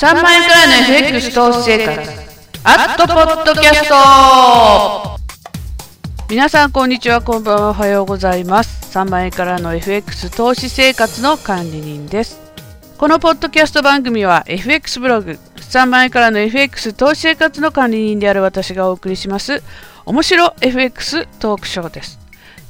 3万円からの FX 投資生活。アットポッドキャスト。皆さんこんにちは。こんばんは。おはようございます。3万円からの FX 投資生活の管理人です。このポッドキャスト番組は FX ブログ3万円からの FX 投資生活の管理人である私がお送りします。面白 FX トークショーです。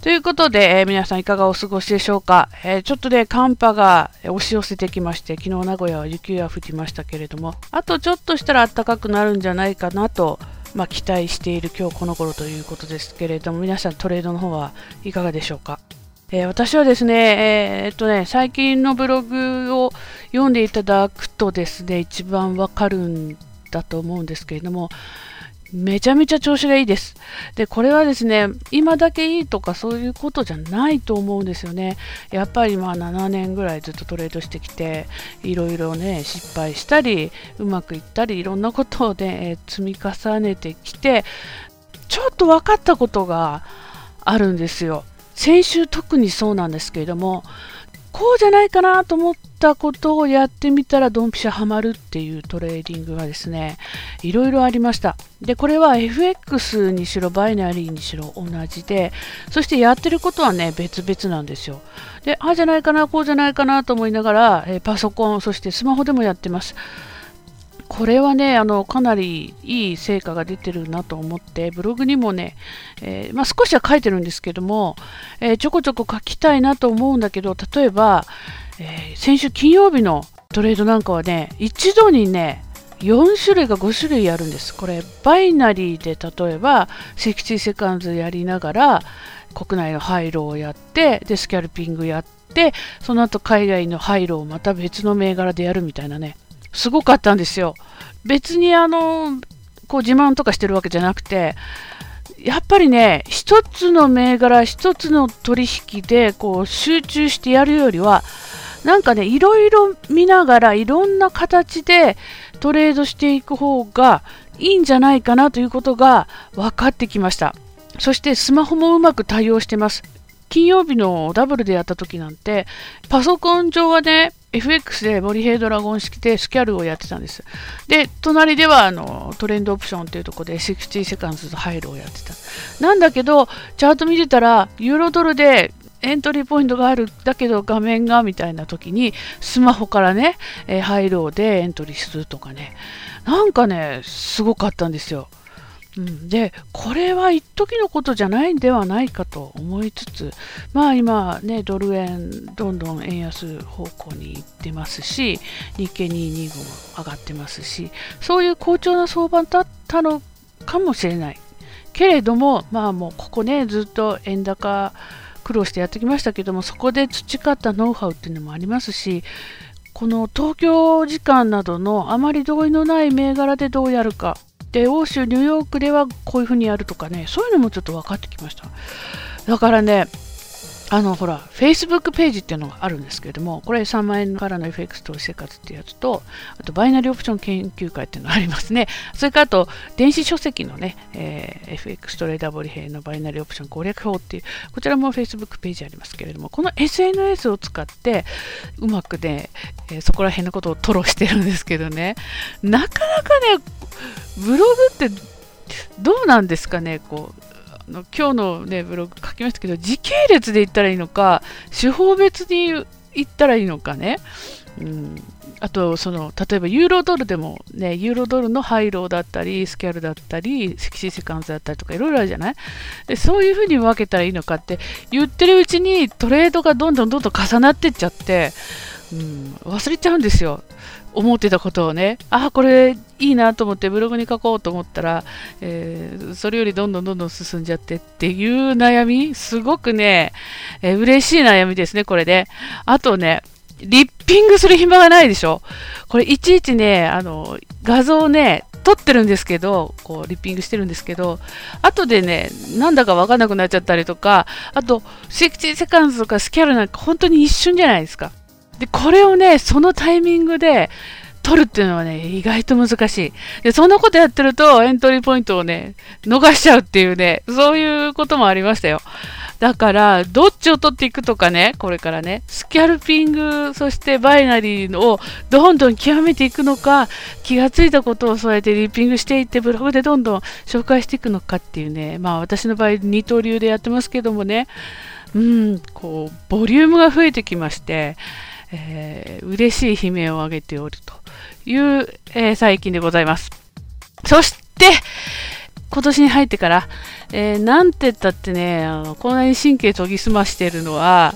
ということで、えー、皆さんいかがお過ごしでしょうか、えー、ちょっとね、寒波が押し寄せてきまして、昨日名古屋は雪が降りましたけれども、あとちょっとしたら暖かくなるんじゃないかなと、まあ、期待している今日この頃ということですけれども、皆さんトレードの方はいかがでしょうか？えー、私はですね、えー、っとね、最近のブログを読んでいただくとですね、一番わかるんだと思うんですけれども、めちゃめちゃ調子がいいです。で、これはですね、今だけいいとかそういうことじゃないと思うんですよね。やっぱりまあ7年ぐらいずっとトレードしてきて、いろいろね、失敗したり、うまくいったり、いろんなことをね、積み重ねてきて、ちょっと分かったことがあるんですよ。先週特にそうなんですけれども、こうじゃないかなと思ったことをやってみたらドンピシャハマるっていうトレーディングがですね、いろいろありました。で、これは FX にしろバイナリーにしろ同じで、そしてやってることはね、別々なんですよ。で、ああじゃないかな、こうじゃないかなと思いながら、えパソコン、そしてスマホでもやってます。これはね、あのかなりいい成果が出てるなと思って、ブログにもね、えー、まあ、少しは書いてるんですけども、えー、ちょこちょこ書きたいなと思うんだけど、例えば、えー、先週金曜日のトレードなんかはね、一度にね、4種類か5種類あるんです。これ、バイナリーで例えば、60セカンズやりながら、国内の廃炉をやって、で、スキャルピングやって、その後海外の廃炉をまた別の銘柄でやるみたいなね。すごかったんですよ。別にあの、こう自慢とかしてるわけじゃなくて、やっぱりね、一つの銘柄、一つの取引でこう集中してやるよりは、なんかね、いろいろ見ながら、いろんな形でトレードしていく方がいいんじゃないかなということが分かってきました。そしてスマホもうまく対応してます。金曜日のダブルでやった時なんて、パソコン上はね、FX でモリヘイドラゴン式でスキャルをやってたんです。で、隣ではあのトレンドオプションっていうところで60セカンドズとハイルをやってた。なんだけど、チャート見てたら、ユーロドルでエントリーポイントがある、だけど画面がみたいな時に、スマホからね、えー、ハイローでエントリーするとかね、なんかね、すごかったんですよ。うん、でこれは一時のことじゃないんではないかと思いつつまあ今ねドル円どんどん円安方向に行ってますし日経225も上がってますしそういう好調な相場だったのかもしれない。けれどもまあもうここねずっと円高苦労してやってきましたけどもそこで培ったノウハウっていうのもありますしこの東京時間などのあまり同意のない銘柄でどうやるかで欧州ニューヨークではこういうふうにやるとかねそういうのもちょっと分かってきました。だからねあのほら、Facebook ページっていうのがあるんですけれども、これ3万円からの FX 投資生活っていうやつと、あとバイナリーオプション研究会っていうのがありますね。それからあと、電子書籍のね、えー、FX トレーダーボリヘイのバイナリーオプション攻略法っていう、こちらも Facebook ページありますけれども、この SNS を使って、うまくね、えー、そこら辺のことを吐露してるんですけどね、なかなかね、ブログってどうなんですかね、こう、の今日の、ね、ブログ書きましたけど時系列で言ったらいいのか手法別に言ったらいいのかね、うん、あとその例えばユーロドルでもねユーロドルのハイローだったりスキャルだったりセキシーセカンズだったりとかいろいろあるじゃない？でそういうふうに分けたらいいのかって言ってるうちにトレードがどんどんどんどん重なってっちゃって、うん、忘れちゃうんですよ。思ってたことをね、ああ、これいいなと思ってブログに書こうと思ったら、えー、それよりどんどんどんどん進んじゃってっていう悩み、すごくね、えー、嬉しい悩みですね、これで、あとね、リッピングする暇がないでしょ。これいちいちね、あの、画像をね、撮ってるんですけど、こう、リッピングしてるんですけど、後でね、なんだかわかんなくなっちゃったりとか、あと、60セカンズとかスキャルなんか本当に一瞬じゃないですか。で、これをね、そのタイミングで取るっていうのはね、意外と難しい。で、そんなことやってると、エントリーポイントをね、逃しちゃうっていうね、そういうこともありましたよ。だから、どっちを取っていくとかね、これからね、スキャルピング、そしてバイナリーをどんどん極めていくのか、気がついたことをそうやってリッピングしていって、ブログでどんどん紹介していくのかっていうね、まあ私の場合、二刀流でやってますけどもね、うん、こう、ボリュームが増えてきまして、えー、嬉しい悲鳴を上げておるという、えー、最近でございます。そして、今年に入ってから、えー、なんて言ったってね、あのこんなに神経研ぎ澄ましてるのは、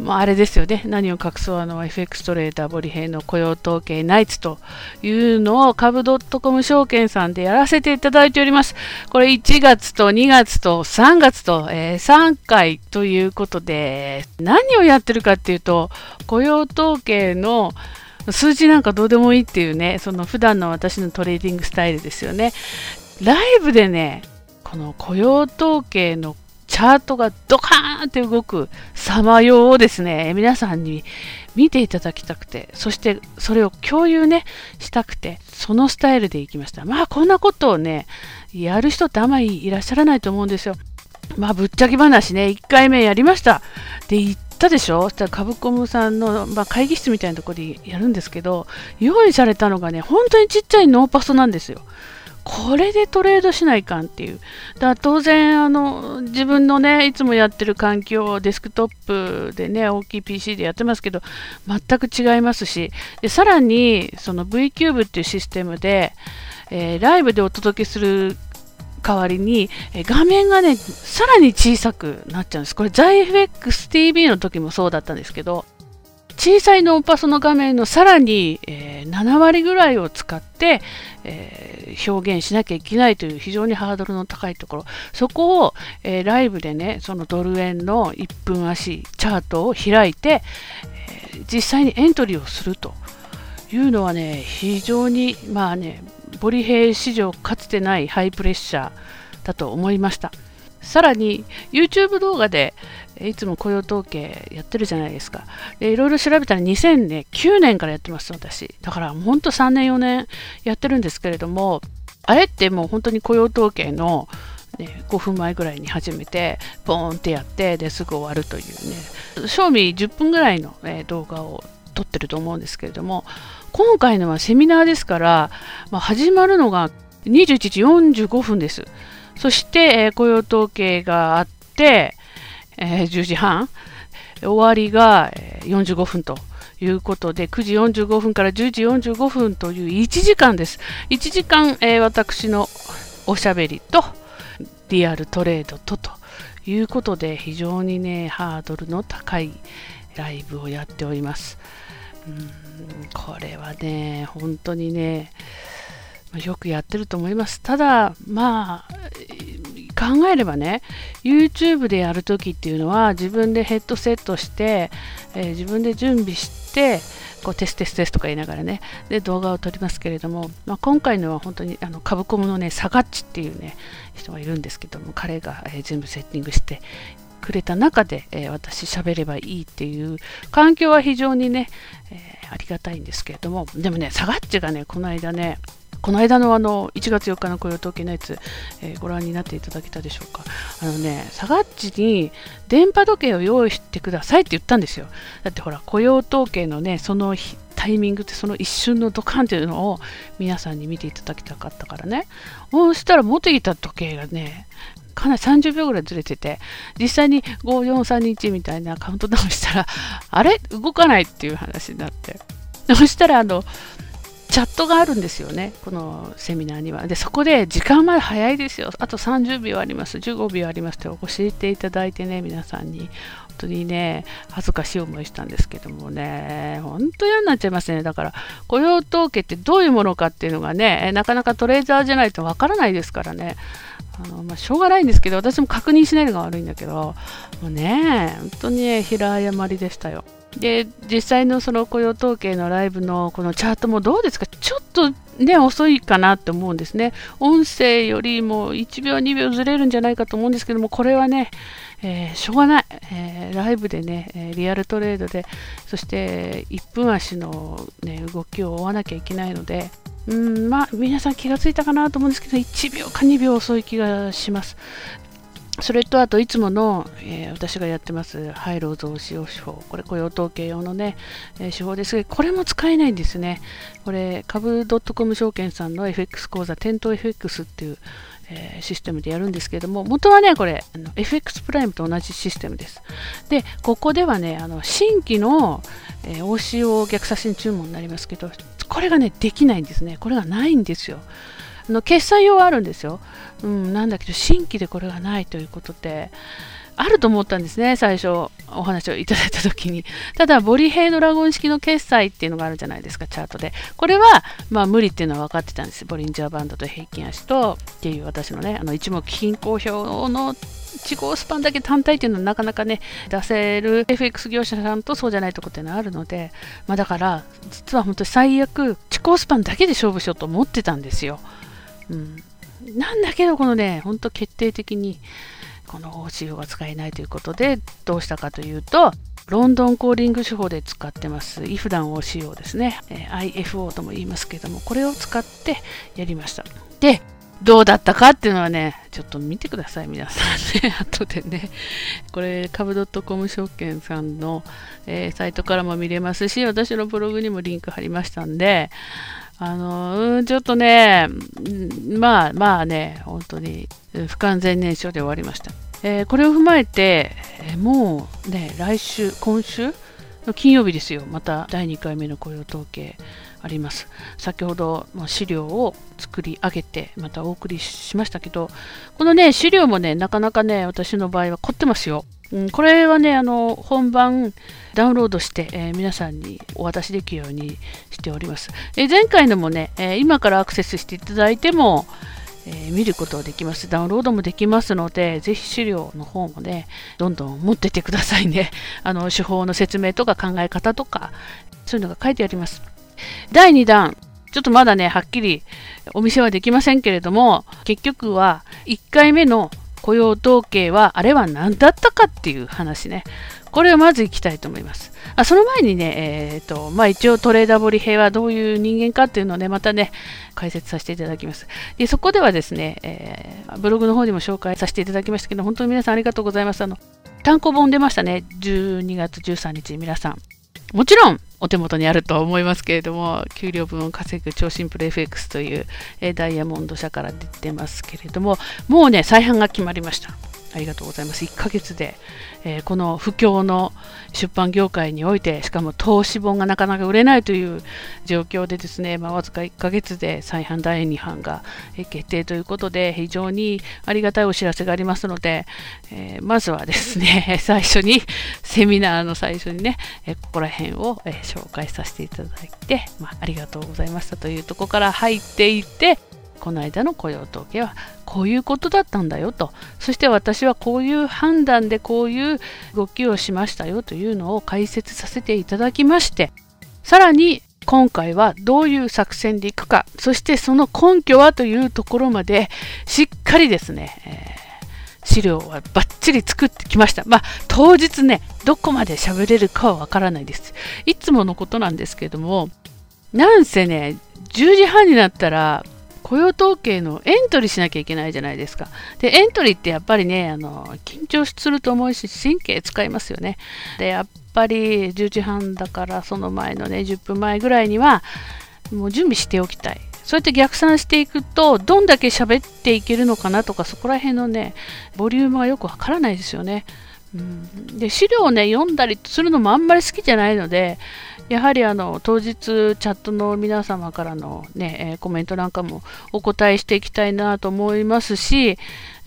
まあ、あれですよね、何を隠そうあの FX トレーダーボリヘイの雇用統計ナイツというのを株ドットコム証券さんでやらせていただいております。これ1月と2月と3月と、えー、3回ということで、何をやってるかっていうと、雇用統計の数字なんかどうでもいいっていうね、その普段の私のトレーディングスタイルですよね。ライブでね、この雇用統計のチャートがドカーンって動く様様をですね、皆さんに見ていただきたくて、そしてそれを共有ね、したくて、そのスタイルでいきました。まあ、こんなことをね、やる人ってあんまりいらっしゃらないと思うんですよ。まあ、ぶっちゃけ話ね、1回目やりました。で、言ったでしょ？そしたら、カブコムさんの、まあ、会議室みたいなところでやるんですけど、用意されたのがね、本当にちっちゃいノーパソなんですよ。これでトレードしないかんっていう。だから当然あの、自分のね、いつもやってる環境、デスクトップでね、大きい PC でやってますけど、全く違いますし、でさらに、その V キューブっていうシステムで、えー、ライブでお届けする代わりに、え画面がね、さらに小さくなっちゃうんです。これ、ZyFXTV の時もそうだったんですけど、小さいノーパソの画面のさらに、えー、7割ぐらいを使って、えー、表現しなきゃいけないという非常にハードルの高いところ、そこを、えー、ライブでね、そのドル円の1分足チャートを開いて、え実際にエントリーをするというのはね、非常に、まあね、ボリヘイ史上かつてないハイプレッシャーだと思いました。さらに YouTube 動画でいつも雇用統計やってるじゃないですか。でいろいろ調べたら2009年からやってます、私。だから本当3年4年やってるんですけれども、あれってもう本当に雇用統計の、ね、5分前ぐらいに始めて、ボーンってやって、ですぐ終わるというね、賞味10分ぐらいの、ね、動画を撮ってると思うんですけれども、今回のはセミナーですから、まあ、始まるのが21時45分です。そして、えー、雇用統計があって、えー、10時半、終わりが45分ということで、9時45分から10時45分という1時間です。1時間、えー、私のおしゃべりと、リアルトレードとということで、非常にね、ハードルの高いライブをやっております。うんこれはね、本当にね、よくやってると思います。ただ、まあ、考えればね、YouTube でやるときっていうのは、自分でヘッドセットして、えー、自分で準備して、こうテステステスとか言いながらね、で動画を撮りますけれども、まあ、今回のは本当にあのカブコムのね、サガッチっていうね、人がいるんですけども、彼が、えー、全部セッティングしてくれた中で、えー、私喋ればいいっていう環境は非常にね、えー、ありがたいんですけれども、でもね、サガッチがね、この間ね、この間のあの1月4日の雇用統計のやつ、えー、ご覧になっていただけたでしょうか。あのね、サガッチに電波時計を用意してくださいって言ったんですよ。だってほら、雇用統計のね、そのタイミングってその一瞬のドカンっていうのを皆さんに見ていただきたかったからね。そしたら持ってきた時計がね、かなり30秒ぐらいずれてて、実際に5431みたいなカウントダウンしたら、あれ？動かないっていう話になって。そしたら、あの、チャットがあるんですよね、このセミナーには。で、そこで時間まで早いですよ。あと30秒あります、15秒ありますって教えていただいてね、皆さんに。本当にね、恥ずかしい思いしたんですけどもね、本当嫌になっちゃいますね。だから、雇用統計ってどういうものかっていうのがね、なかなかトレーザーじゃないとわからないですからね。あのまあ、しょうがないんですけど、私も確認しないのが悪いんだけど、もうね、本当に、ね、平誤りでしたよ。で実際のその雇用統計のライブのこのチャートもどうですか？ちょっとね遅いかなって思うんですね。音声よりも1秒2秒ずれるんじゃないかと思うんですけどもこれはね、えー、しょうがない、えー、ライブでね、リアルトレードでそして1分足の、ね、動きを追わなきゃいけないのでうんまあ皆さん気がついたかなと思うんですけど1秒か2秒遅い気がします。それとあといつもの、えー、私がやってますハイロー増資用手法。これ雇用統計用のね、えー、手法です。がこれも使えないんですね。これ株 .com 証券さんの FX 講座店頭 FX っていう、えー、システムでやるんですけれども元はねこれあの FX プライムと同じシステムです。でここではねあの新規の、えー、OCO 逆差し注文になりますけどこれがねできないんですね。これがないんですよ。の決済用はあるんですよ、うん、なんだけど新規でこれがないということであると思ったんですね最初お話をいただいた時に。ただボリヘイドラゴン式の決済っていうのがあるじゃないですかチャートで。これはまあ無理っていうのは分かってたんです。ボリンジャーバンドと平均足とっていう私のねあの一目均衡表の地号スパンだけ単体っていうのはなかなかね出せる FX 業者さんとそうじゃないとこっていうのはあるので、まあ、だから実は本当に最悪地高スパンだけで勝負しようと思ってたんですよ。うん、なんだけど、このね、本当決定的にこの OCO が使えないということで、どうしたかというと、ロンドンコーリング手法で使ってます、イフダン OCO ですね、えー、IFO とも言いますけども、これを使ってやりました。で、どうだったかっていうのはね、ちょっと見てください、皆さんね。後でね。これ、株 .com 証券さんの、えー、サイトからも見れますし、私のブログにもリンク貼りましたんで、あの、うんちょっとね、まあまあね、本当に不完全燃焼で終わりました。えー、これを踏まえて、えー、もうね、来週、今週の金曜日ですよ、また第2回目の雇用統計あります。先ほどの資料を作り上げて、またお送りしましたけど、このね、資料もね、なかなかね、私の場合は凝ってますよ。うん、これはね、あの本番ダウンロードして、えー、皆さんにお渡しできるようにしております。えー、前回のもね、えー、今からアクセスしていただいても、え見ることができます。ダウンロードもできますので、ぜひ資料の方もね、どんどん持っててくださいね。あの手法の説明とか考え方とか、そういうのが書いてあります。第2弾、ちょっとまだね、はっきりお見せはできませんけれども、結局は1回目の雇用統計はあれは何だったかっていう話ね。これをまずいきたいと思います。あその前にね、えーとまあ、一応トレーダーボリヘイはどういう人間かっていうのをね、またね、解説させていただきます。でそこではですね、えー、ブログの方にも紹介させていただきましたけど、本当に皆さんありがとうございます。あの単行本出ましたね、12月13日、皆さん。もちろん、お手元にあると思いますけれども、給料分を稼ぐ超シンプル FX という、えダイヤモンド社から出てますけれども、もうね、再販が決まりました。ありがとうございます。1ヶ月で、えー、この不況の出版業界において、しかも投資本がなかなか売れないという状況でですね、まあ、わずか1ヶ月で再販第2版が決定ということで、非常にありがたいお知らせがありますので、えー、まずはですね、最初に、セミナーの最初にね、えここら辺を、え紹介させていただいて、まあ、ありがとうございましたというとこから入っていって、この間の雇用統計はこういうことだったんだよとそして私はこういう判断でこういう動きをしましたよというのを解説させていただきましてさらに今回はどういう作戦でいくかそしてその根拠はというところまでしっかりですね、えー、資料はバッチリ作ってきました。まあ、当日ね、どこまで喋れるかはわからないです。いつものことなんですけども、なんせね、10時半になったら雇用統計のエントリーしなきゃいけないじゃないですか。で、エントリーってやっぱりね、あの緊張すると思うし、神経使いますよね。で、やっぱり10時半だから、その前のね、10分前ぐらいには、もう準備しておきたい。そうやって逆算していくと、どんだけ喋っていけるのかなとか、そこら辺のね、ボリュームがよくわからないですよね。うん、で資料をね読んだりするのもあんまり好きじゃないのでやはりあの当日チャットの皆様からの、ね、えコメントなんかもお答えしていきたいなと思いますし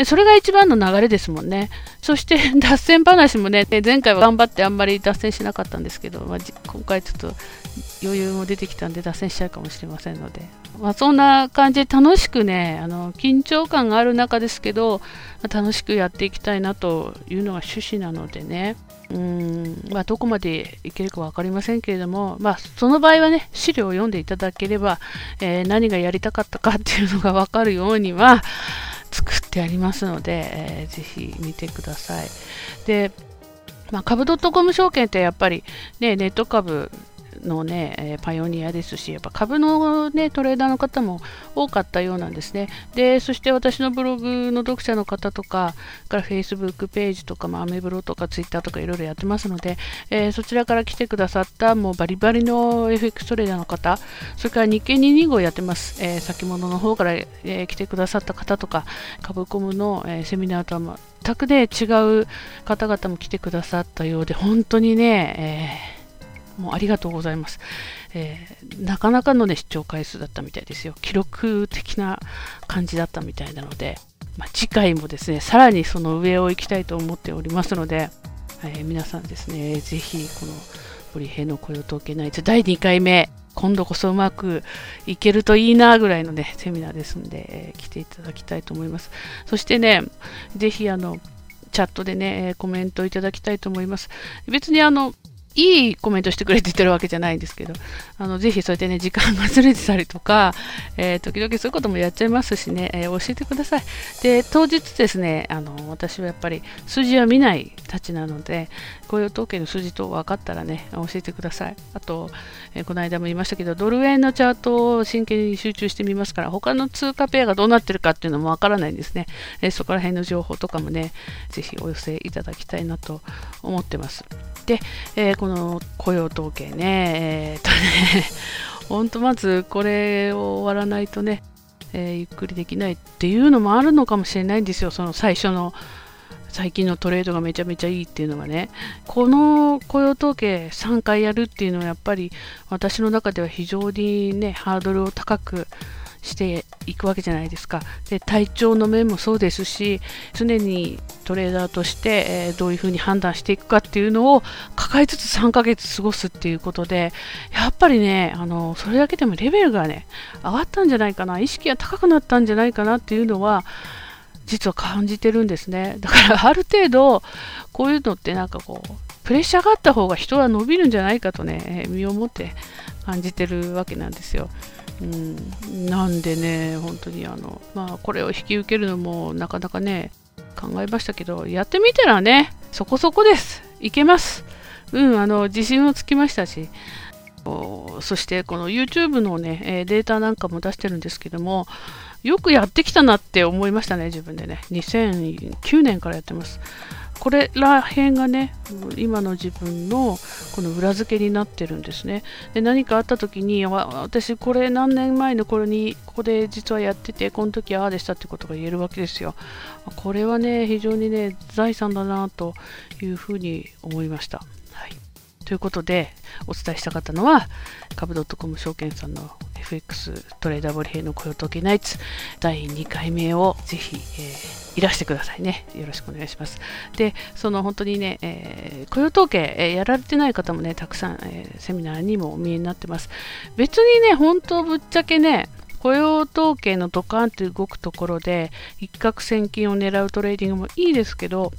それが一番の流れですもんね。そして 脱線話もね前回は頑張ってあんまり脱線しなかったんですけど、まあ、今回ちょっと余裕も出てきたんで脱線しちゃうかもしれませんので、まあ、そんな感じで楽しくねあの緊張感がある中ですけど楽しくやっていきたいなというのが趣旨なのでね。うん、まあ、どこまでいけるか分かりませんけれども、まあ、その場合はね、資料を読んでいただければ、えー、何がやりたかったかっていうのが分かるようには作ってありますので、えー、ぜひ見てください。で、まあ、株 .com 証券ってやっぱり、ね、ネット株のね、えパイオニアですし、やっぱ株のね、トレーダーの方も多かったようなんですね。で、そして私のブログの読者の方とか、から Facebook ページとか、まあ、アメブロとか Twitter とかいろいろやってますので、えー、そちらから来てくださったもうバリバリの FX トレーダーの方、それから日経225やってます、えー、先物の方から、えー、来てくださった方とか、株コムの、えセミナーとは全くね、違う方々も来てくださったようで、本当にね、えもうありがとうございます。えー、なかなかの、ね、視聴回数だったみたいですよ。記録的な感じだったみたいなので、まあ、次回もですね、さらにその上を行きたいと思っておりますので、えー、皆さんですね、ぜひこの堀平の雇用統計ナイツ第2回目、今度こそうまくいけるといいなぐらいのね、セミナーですんで、えー、来ていただきたいと思います。そしてね、ぜひあの、チャットでね、コメントいただきたいと思います。別にあの、いいコメントしてくれって言ってるわけじゃないんですけど、あのぜひそうやってね、時間がずれてたりとか、えー、時々そういうこともやっちゃいますしね、えー、教えてください。で、当日ですね、あの私はやっぱり数字は見ないたちなので、雇用統計の数字と分かったらね、教えてください。あと、えー、この間も言いましたけど、ドル円のチャートを真剣に集中してみますから、他の通貨ペアがどうなってるかっていうのも分からないんですね。えそこら辺の情報とかもね、ぜひお寄せいただきたいなと思ってます。で、えー、この雇用統計ね、えー、っとね、本当まずこれを終わらないとね、えー、ゆっくりできないっていうのもあるのかもしれないんですよ、その最初の最近のトレードがめちゃめちゃいいっていうのがね、この雇用統計3回やるっていうのはやっぱり私の中では非常にね、ハードルを高くしていくわけじゃないですか。で体調の面もそうですし常にトレーダーとして、え、どういうふうに判断していくかっていうのを抱えつつ3ヶ月過ごすっていうことでやっぱりねあのそれだけでもレベルがね上がったんじゃないかな意識が高くなったんじゃないかなっていうのは実は感じてるんですねだからある程度こういうのってなんかこうプレッシャーがあった方が人は伸びるんじゃないかとね身をもって感じてるわけなんですよ。なんでね、本当にあの、まあ、これを引き受けるのもなかなかね、考えましたけど、やってみたらね、そこそこです。いけます。うん、あの、自信もつきましたし、そしてこの YouTube のね、データなんかも出してるんですけども、よくやってきたなって思いましたね、自分でね。2009年からやってます。これら辺がね今の自分のこの裏付けになってるんですね。で何かあった時に私これ何年前の頃にここで実はやっててこの時ああでしたってことが言えるわけですよ。これはね非常にね財産だなというふうに思いました。はい。ということで、お伝えしたかったのは、株 .com 証券さんの FX トレーダーボリヘイの雇用統計ナイツ第2回目をぜひ、えー、いらしてくださいね。よろしくお願いします。で、その本当にね、えー、雇用統計、えー、やられてない方もね、たくさん、えセミナーにもお見えになってます。別にね、本当ぶっちゃけね、雇用統計のドカンと動くところで一攫千金を狙うトレーディングもいいですけど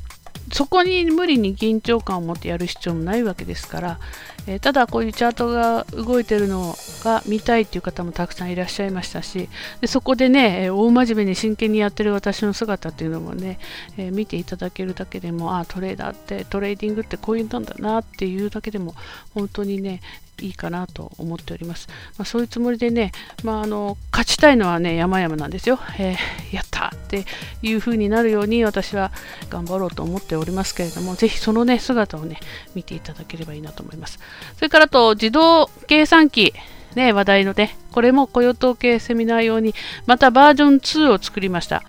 そこに無理に緊張感を持ってやる必要もないわけですから、えー、ただこういうチャートが動いてるのが見たいっていう方もたくさんいらっしゃいましたしでそこでね、えー、大真面目に真剣にやってる私の姿っていうのもね、えー、見ていただけるだけでもあトレーダーってトレーディングってこういうのなんだなっていうだけでも本当にねいいかなと思っております。まあ、そういうつもりでね、まあ、あの勝ちたいのはね山々なんですよ。えー、やったっていう風になるように私は頑張ろうと思っておりますけれども、ぜひそのね姿をね見ていただければいいなと思います。それからと自動計算機ね、話題のね、これも雇用統計セミナー用にまたバージョン2を作りました。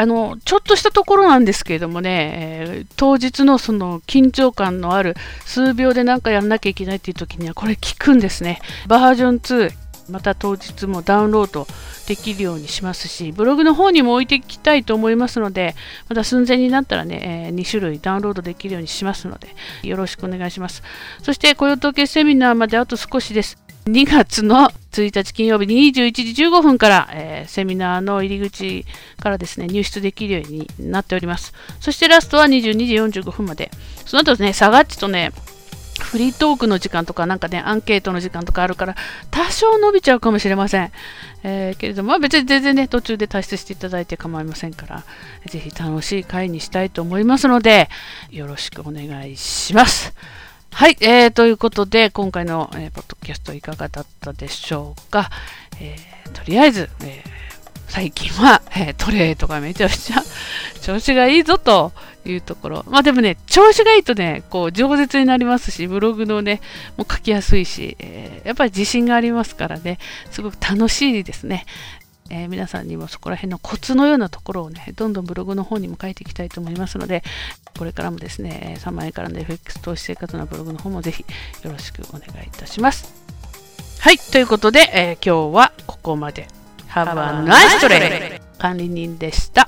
あの、ちょっとしたところなんですけれどもね、えー、当日のその緊張感のある数秒で何かやらなきゃいけないっていう時にはこれ効くんですね。バージョン2、また当日もダウンロードできるようにしますし、ブログの方にも置いていきたいと思いますので、また寸前になったらね、え、2種類ダウンロードできるようにしますので、よろしくお願いします。そして雇用統計セミナーまであと少しです。2月の1日金曜日21時15分から、えー、セミナーの入り口からですね、入室できるようになっております。そしてラストは22時45分まで。その後ですね、サガッチとね、フリートークの時間とか、なんかね、アンケートの時間とかあるから、多少伸びちゃうかもしれません。えー、けれども、まあ、別に全然ね、途中で退出していただいて構いませんから、ぜひ楽しい会にしたいと思いますので、よろしくお願いします。はい、えー、ということで、今回の、えー、ポッドキャストいかがだったでしょうか。えー、とりあえず、えー、最近は、え、トレーとかめちゃめちゃ調子がいいぞというところ。まあでもね、調子がいいとね、こう、饒舌になりますし、ブログのね、もう書きやすいし、えー、やっぱり自信がありますからね、すごく楽しいですね。えー、皆さんにもそこら辺のコツのようなところをね、どんどんブログの方にも書いていきたいと思いますので、これからもですね、3万円からの FX 投資生活のブログの方もぜひよろしくお願いいたします。はい、ということで、えー、今日はここまで。Have a nice day! 管理人でした。